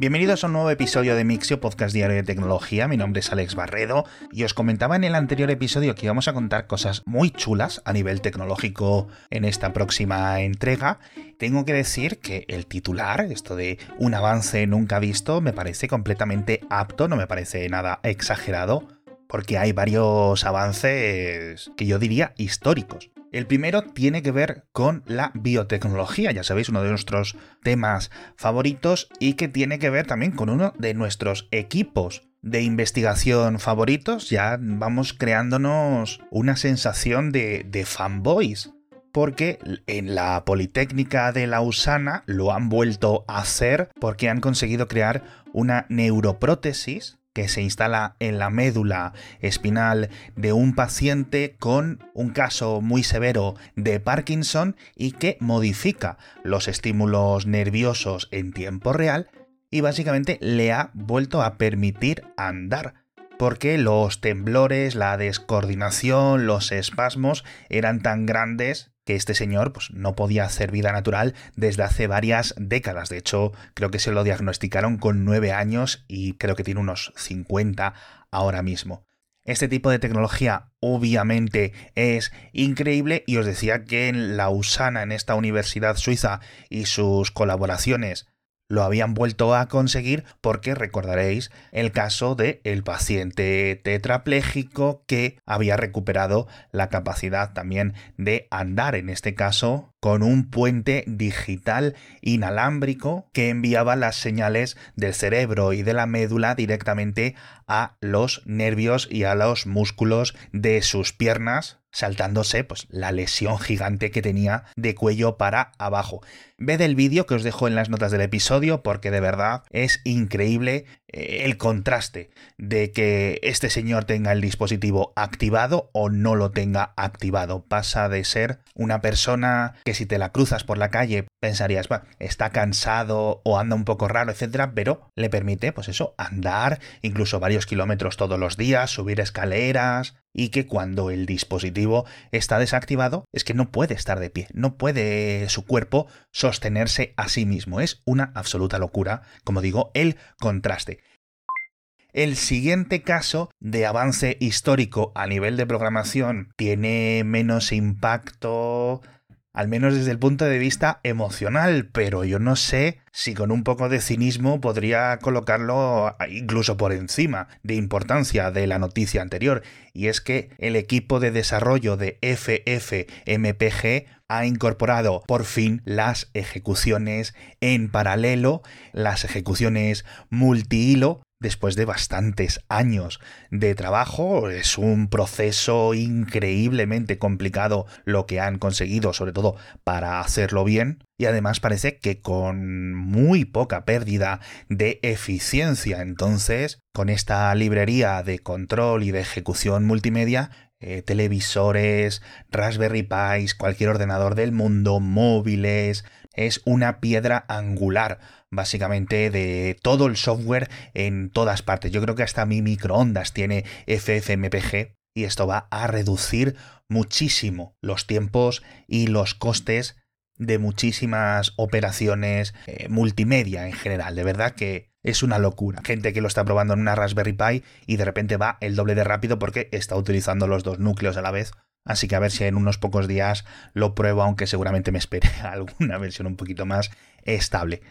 Bienvenidos a un nuevo episodio de Mixio, podcast diario de tecnología. Mi nombre es Alex Barredo y os comentaba en el anterior episodio que íbamos a contar cosas muy chulas a nivel tecnológico en esta próxima entrega. Tengo que decir que el titular, esto de un avance nunca visto, me parece completamente apto, no me parece nada exagerado, porque hay varios avances que yo diría históricos. El primero tiene que ver con la biotecnología, ya sabéis, uno de nuestros temas favoritos y que tiene que ver también con uno de nuestros equipos de investigación favoritos. Ya vamos creándonos una sensación de, fanboys porque en la Politécnica de Lausana lo han vuelto a hacer porque han conseguido crear una neuroprótesis que se instala en la médula espinal de un paciente con un caso muy severo de Parkinson y que modifica los estímulos nerviosos en tiempo real y básicamente le ha vuelto a permitir andar porque los temblores, la descoordinación, los espasmos eran tan grandes que este señor pues, no podía hacer vida natural desde hace varias décadas. De hecho, creo que se lo diagnosticaron con nueve años y creo que tiene unos 50 ahora mismo. Este tipo de tecnología obviamente es increíble y os decía que en Lausana, en esta universidad suiza y sus colaboraciones lo habían vuelto a conseguir porque recordaréis el caso de el paciente tetrapléjico que había recuperado la capacidad también de andar en este caso con un puente digital inalámbrico que enviaba las señales del cerebro y de la médula directamente a los nervios y a los músculos de sus piernas saltándose pues la lesión gigante que tenía de cuello para abajo. Ved el vídeo que os dejo en las notas del episodio porque de verdad es increíble el contraste de que este señor tenga el dispositivo activado o no lo tenga activado. Pasa de ser una persona que si te la cruzas por la calle pensarías, está cansado o anda un poco raro, etcétera, pero le permite, pues eso, andar incluso varios kilómetros todos los días, subir escaleras, y que cuando el dispositivo está desactivado es que no puede estar de pie, no puede su cuerpo sostenerse a sí mismo. Es una absoluta locura, como digo, el contraste. El siguiente caso de avance histórico a nivel de programación tiene menos impacto al menos desde el punto de vista emocional, pero yo no sé si con un poco de cinismo podría colocarlo incluso por encima de importancia de la noticia anterior, y es que el equipo de desarrollo de FFmpg ha incorporado por fin las ejecuciones en paralelo, las ejecuciones multihilo después de bastantes años de trabajo. Es un proceso increíblemente complicado lo que han conseguido, sobre todo para hacerlo bien. Y además parece que con muy poca pérdida de eficiencia. Entonces, con esta librería de control y de ejecución multimedia, eh, televisores, Raspberry Pis, cualquier ordenador del mundo, móviles, es una piedra angular básicamente de todo el software en todas partes. Yo creo que hasta mi microondas tiene FFmpeg y esto va a reducir muchísimo los tiempos y los costes de muchísimas operaciones eh, multimedia en general. De verdad que es una locura. Gente que lo está probando en una Raspberry Pi y de repente va el doble de rápido porque está utilizando los dos núcleos a la vez. Así que a ver si en unos pocos días lo pruebo, aunque seguramente me espere alguna versión un poquito más estable.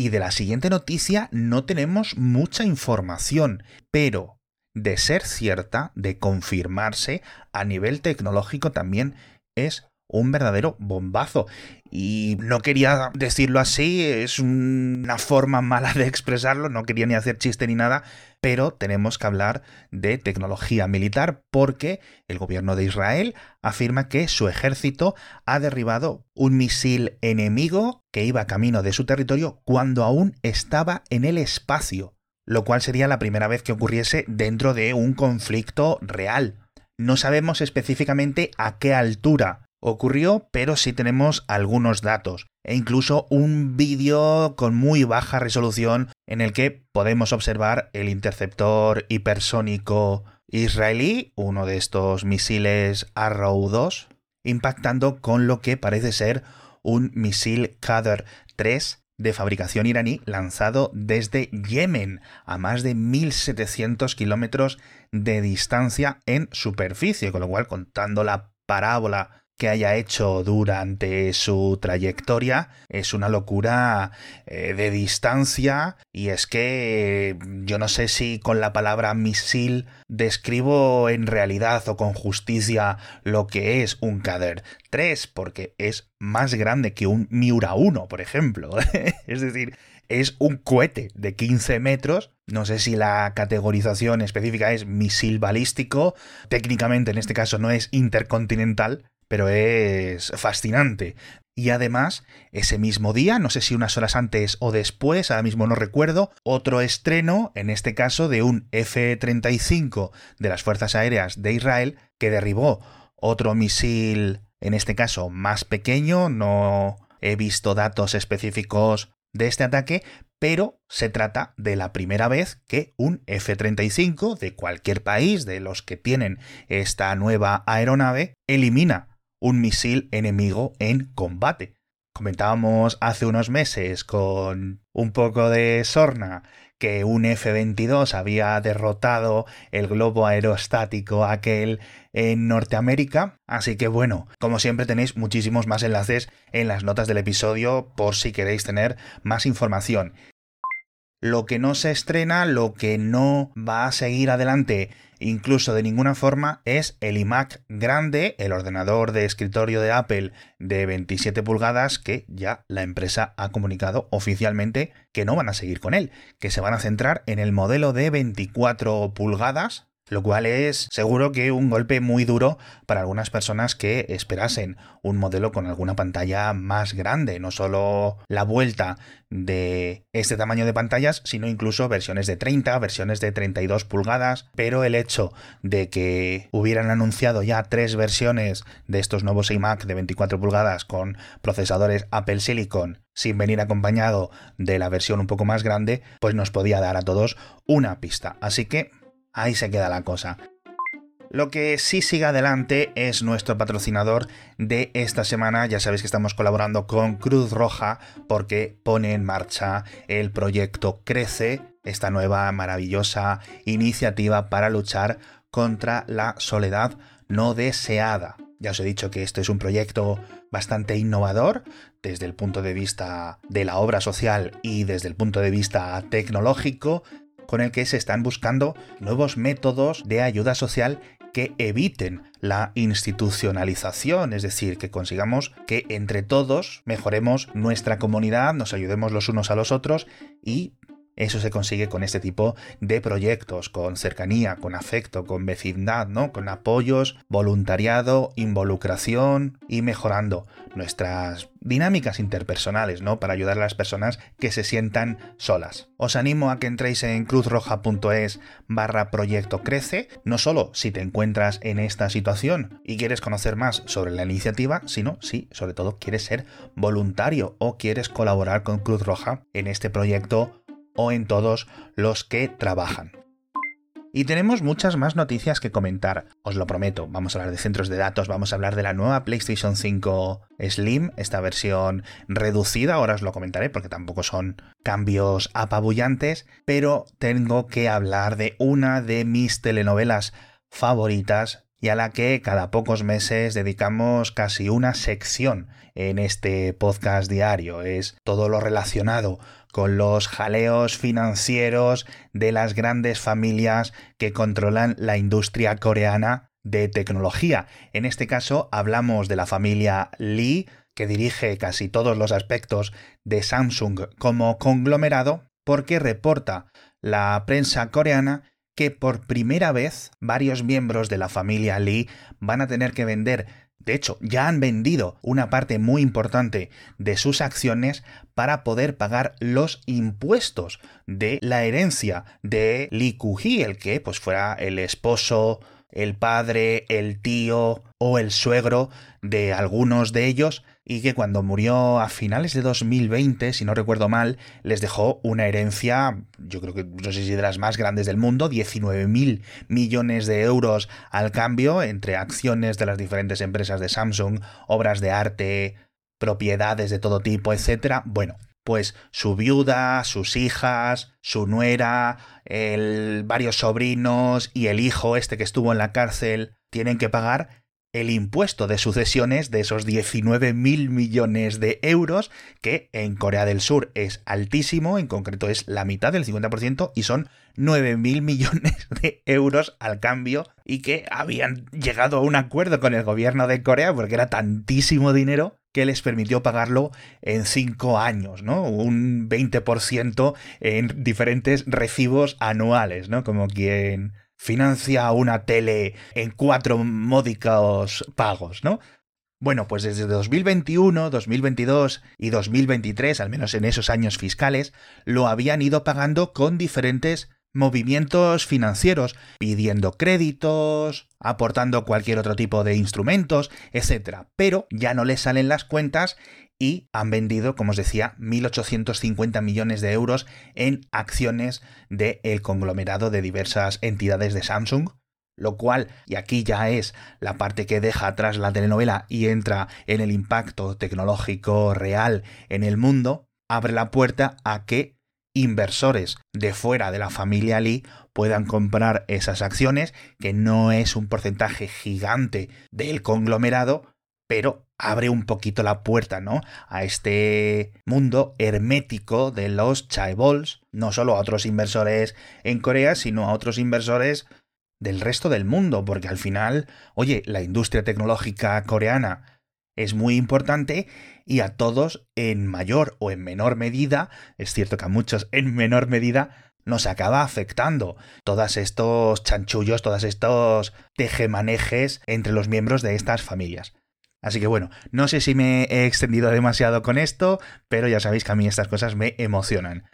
Y de la siguiente noticia no tenemos mucha información, pero de ser cierta, de confirmarse, a nivel tecnológico también es un verdadero bombazo. Y no quería decirlo así, es una forma mala de expresarlo, no quería ni hacer chiste ni nada, pero tenemos que hablar de tecnología militar porque el gobierno de Israel afirma que su ejército ha derribado un misil enemigo que iba camino de su territorio cuando aún estaba en el espacio, lo cual sería la primera vez que ocurriese dentro de un conflicto real. No sabemos específicamente a qué altura ocurrió, pero sí tenemos algunos datos e incluso un vídeo con muy baja resolución en el que podemos observar el interceptor hipersónico israelí, uno de estos misiles Arrow 2, impactando con lo que parece ser un misil Qadr 3 de fabricación iraní lanzado desde Yemen a más de 1.700 kilómetros de distancia en superficie, con lo cual contando la parábola que haya hecho durante su trayectoria es una locura eh, de distancia y es que yo no sé si con la palabra misil describo en realidad o con justicia lo que es un Kader 3 porque es más grande que un Miura 1 por ejemplo es decir es un cohete de 15 metros. No sé si la categorización específica es misil balístico. Técnicamente en este caso no es intercontinental, pero es fascinante. Y además, ese mismo día, no sé si unas horas antes o después, ahora mismo no recuerdo, otro estreno, en este caso de un F-35 de las Fuerzas Aéreas de Israel, que derribó otro misil, en este caso más pequeño, no he visto datos específicos de este ataque, pero se trata de la primera vez que un F-35 de cualquier país de los que tienen esta nueva aeronave elimina un misil enemigo en combate. Comentábamos hace unos meses con un poco de sorna que un F-22 había derrotado el globo aerostático aquel en Norteamérica. Así que bueno, como siempre tenéis muchísimos más enlaces en las notas del episodio por si queréis tener más información. Lo que no se estrena, lo que no va a seguir adelante incluso de ninguna forma, es el iMac grande, el ordenador de escritorio de Apple de 27 pulgadas, que ya la empresa ha comunicado oficialmente que no van a seguir con él, que se van a centrar en el modelo de 24 pulgadas, lo cual es seguro que un golpe muy duro para algunas personas que esperasen un modelo con alguna pantalla más grande, no solo la vuelta de este tamaño de pantallas, sino incluso versiones de 30, versiones de 32 pulgadas, pero el hecho de que hubieran anunciado ya tres versiones de estos nuevos iMac de 24 pulgadas con procesadores Apple Silicon sin venir acompañado de la versión un poco más grande, pues nos podía dar a todos una pista. Así que ahí se queda la cosa. Lo que sí sigue adelante es nuestro patrocinador de esta semana. Ya sabéis que estamos colaborando con Cruz Roja porque pone en marcha el proyecto Crece, esta nueva maravillosa iniciativa para luchar contra la soledad no deseada. Ya os he dicho que este es un proyecto bastante innovador desde el punto de vista de la obra social y desde el punto de vista tecnológico con el que se están buscando nuevos métodos de ayuda social que eviten la institucionalización, es decir, que consigamos que entre todos mejoremos nuestra comunidad, nos ayudemos los unos a los otros y eso se consigue con este tipo de proyectos, con cercanía, con afecto, con vecindad, ¿no? Con apoyos, voluntariado, involucración y mejorando nuestras dinámicas interpersonales, ¿no? Para ayudar a las personas que se sientan solas. Os animo a que entréis en cruzroja.es barra proyecto crece, no solo si te encuentras en esta situación y quieres conocer más sobre la iniciativa, sino si sobre todo quieres ser voluntario o quieres colaborar con Cruz Roja en este proyecto o en todos los que trabajan. Y tenemos muchas más noticias que comentar, os lo prometo. Vamos a hablar de centros de datos, vamos a hablar de la nueva PlayStation 5 Slim, esta versión reducida, ahora os lo comentaré porque tampoco son cambios apabullantes, pero tengo que hablar de una de mis telenovelas favoritas y a la que cada pocos meses dedicamos casi una sección en este podcast diario. Es todo lo relacionado con los jaleos financieros de las grandes familias que controlan la industria coreana de tecnología. En este caso hablamos de la familia Lee, que dirige casi todos los aspectos de Samsung como conglomerado, porque reporta la prensa coreana que por primera vez varios miembros de la familia Lee van a tener que vender de hecho, ya han vendido una parte muy importante de sus acciones para poder pagar los impuestos de la herencia de Li Kuji, el que pues fuera el esposo, el padre, el tío o el suegro de algunos de ellos y que cuando murió a finales de 2020, si no recuerdo mal, les dejó una herencia, yo creo que no sé si de las más grandes del mundo, 19 mil millones de euros al cambio entre acciones de las diferentes empresas de Samsung, obras de arte, propiedades de todo tipo, etc. Bueno, pues su viuda, sus hijas, su nuera, varios sobrinos y el hijo este que estuvo en la cárcel tienen que pagar el impuesto de sucesiones de esos 19 mil millones de euros, que en Corea del Sur es altísimo, en concreto es la mitad del 50%, y son 9 mil millones de euros al cambio, y que habían llegado a un acuerdo con el gobierno de Corea, porque era tantísimo dinero que les permitió pagarlo en 5 años, ¿no? Un 20% en diferentes recibos anuales, ¿no? Como quien financia una tele en cuatro módicos pagos, ¿no? Bueno, pues desde 2021, 2022 y 2023, al menos en esos años fiscales, lo habían ido pagando con diferentes movimientos financieros, pidiendo créditos, aportando cualquier otro tipo de instrumentos, etc. Pero ya no les salen las cuentas y han vendido, como os decía, 1.850 millones de euros en acciones del conglomerado de diversas entidades de Samsung, lo cual, y aquí ya es la parte que deja atrás la telenovela y entra en el impacto tecnológico real en el mundo, abre la puerta a que inversores de fuera de la familia Lee puedan comprar esas acciones, que no es un porcentaje gigante del conglomerado, pero abre un poquito la puerta, ¿no? A este mundo hermético de los chaebols, no solo a otros inversores en Corea, sino a otros inversores del resto del mundo, porque al final, oye, la industria tecnológica coreana es muy importante y a todos en mayor o en menor medida, es cierto que a muchos en menor medida, nos acaba afectando todos estos chanchullos, todos estos tejemanejes entre los miembros de estas familias. Así que bueno, no sé si me he extendido demasiado con esto, pero ya sabéis que a mí estas cosas me emocionan.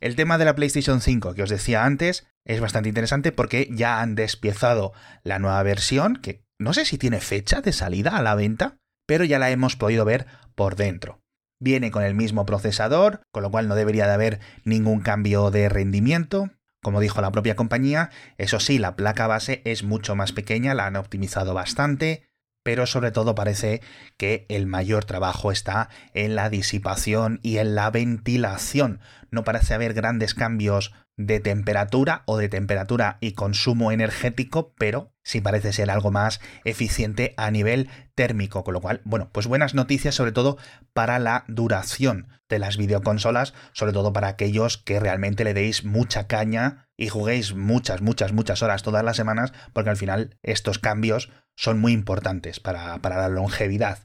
El tema de la PlayStation 5 que os decía antes es bastante interesante porque ya han despiezado la nueva versión, que no sé si tiene fecha de salida a la venta, pero ya la hemos podido ver por dentro. Viene con el mismo procesador, con lo cual no debería de haber ningún cambio de rendimiento. Como dijo la propia compañía, eso sí, la placa base es mucho más pequeña, la han optimizado bastante, pero sobre todo parece que el mayor trabajo está en la disipación y en la ventilación. No parece haber grandes cambios de temperatura o de temperatura y consumo energético, pero sí parece ser algo más eficiente a nivel térmico, con lo cual, bueno, pues buenas noticias sobre todo para la duración de las videoconsolas, sobre todo para aquellos que realmente le deis mucha caña y juguéis muchas, muchas, muchas horas todas las semanas, porque al final estos cambios son muy importantes para, para la longevidad.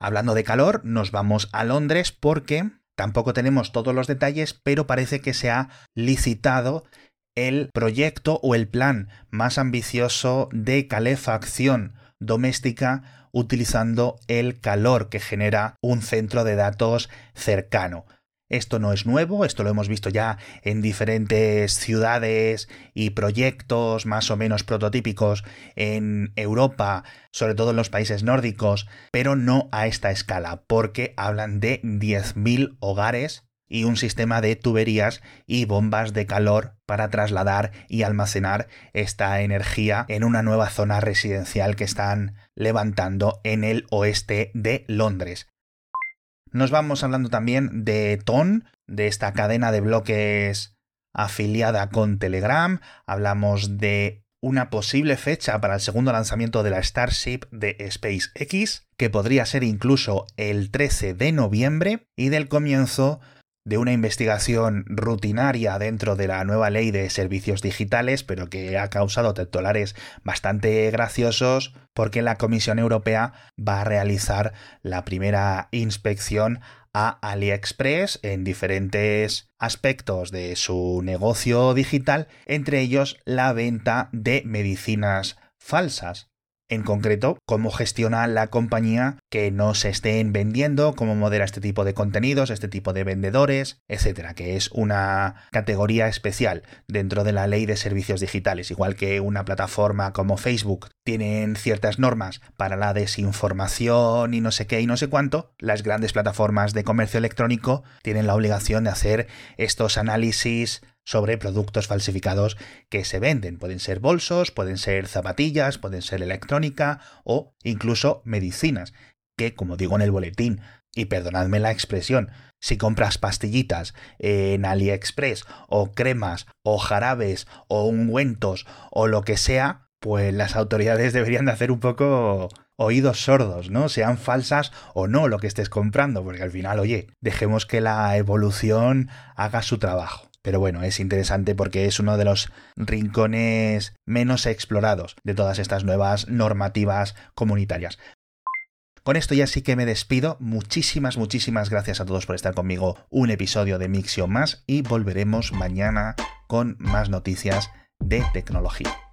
Hablando de calor, nos vamos a Londres porque tampoco tenemos todos los detalles, pero parece que se ha licitado el proyecto o el plan más ambicioso de calefacción doméstica utilizando el calor que genera un centro de datos cercano. Esto no es nuevo, esto lo hemos visto ya en diferentes ciudades y proyectos más o menos prototípicos en Europa, sobre todo en los países nórdicos, pero no a esta escala, porque hablan de 10.000 hogares y un sistema de tuberías y bombas de calor para trasladar y almacenar esta energía en una nueva zona residencial que están levantando en el oeste de Londres. Nos vamos hablando también de TON, de esta cadena de bloques afiliada con Telegram. Hablamos de una posible fecha para el segundo lanzamiento de la Starship de SpaceX, que podría ser incluso el 13 de noviembre, y del comienzo de una investigación rutinaria dentro de la nueva ley de servicios digitales, pero que ha causado titulares bastante graciosos porque la Comisión Europea va a realizar la primera inspección a AliExpress en diferentes aspectos de su negocio digital, entre ellos la venta de medicinas falsas en concreto cómo gestiona la compañía que no se estén vendiendo, cómo modera este tipo de contenidos, este tipo de vendedores, etcétera, que es una categoría especial dentro de la ley de servicios digitales, igual que una plataforma como Facebook tienen ciertas normas para la desinformación y no sé qué y no sé cuánto, las grandes plataformas de comercio electrónico tienen la obligación de hacer estos análisis sobre productos falsificados que se venden. Pueden ser bolsos, pueden ser zapatillas, pueden ser electrónica o incluso medicinas, que, como digo en el boletín Y perdonadme la expresión, si compras pastillitas en AliExpress o cremas o jarabes o ungüentos o lo que sea, pues las autoridades deberían de hacer un poco oídos sordos, ¿no? Sean falsas o no lo que estés comprando, porque al final, oye, dejemos que la evolución haga su trabajo. Pero bueno, es interesante porque es uno de los rincones menos explorados de todas estas nuevas normativas comunitarias. Con esto ya sí que me despido. Muchísimas, muchísimas gracias a todos por estar conmigo un episodio de Mixio más y volveremos mañana con más noticias de tecnología.